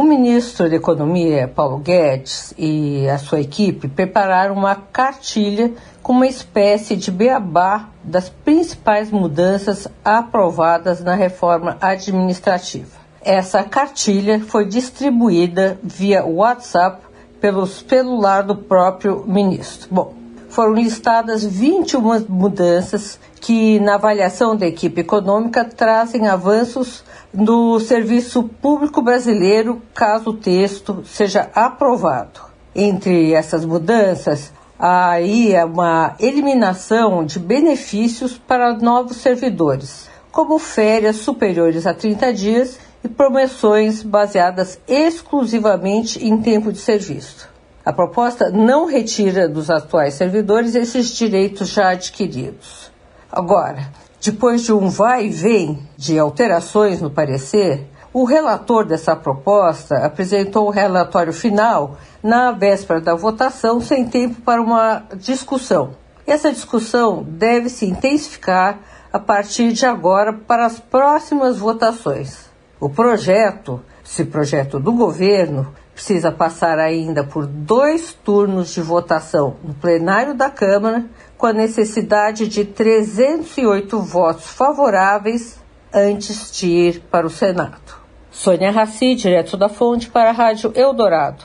O ministro da Economia, Paulo Guedes, e a sua equipe prepararam uma cartilha com uma espécie de beabá das principais mudanças aprovadas na reforma administrativa. Essa cartilha foi distribuída via WhatsApp pelo celular do próprio ministro. Bom, foram listadas 21 mudanças que, na avaliação da equipe econômica, trazem avanços no serviço público brasileiro, caso o texto seja aprovado. Entre essas mudanças, há aí uma eliminação de benefícios para novos servidores, como férias superiores a 30 dias e promoções baseadas exclusivamente em tempo de serviço. A proposta não retira dos atuais servidores esses direitos já adquiridos. Agora, depois de um vai e vem de alterações no parecer, o relator dessa proposta apresentou o relatório final na véspera da votação, sem tempo para uma discussão. Essa discussão deve se intensificar a partir de agora para as próximas votações. O projeto, esse projeto do governo, precisa passar ainda por dois turnos de votação no plenário da Câmara, com a necessidade de 308 votos favoráveis antes de ir para o Senado. Sônia Raci, direto da Fonte, para a Rádio Eldorado.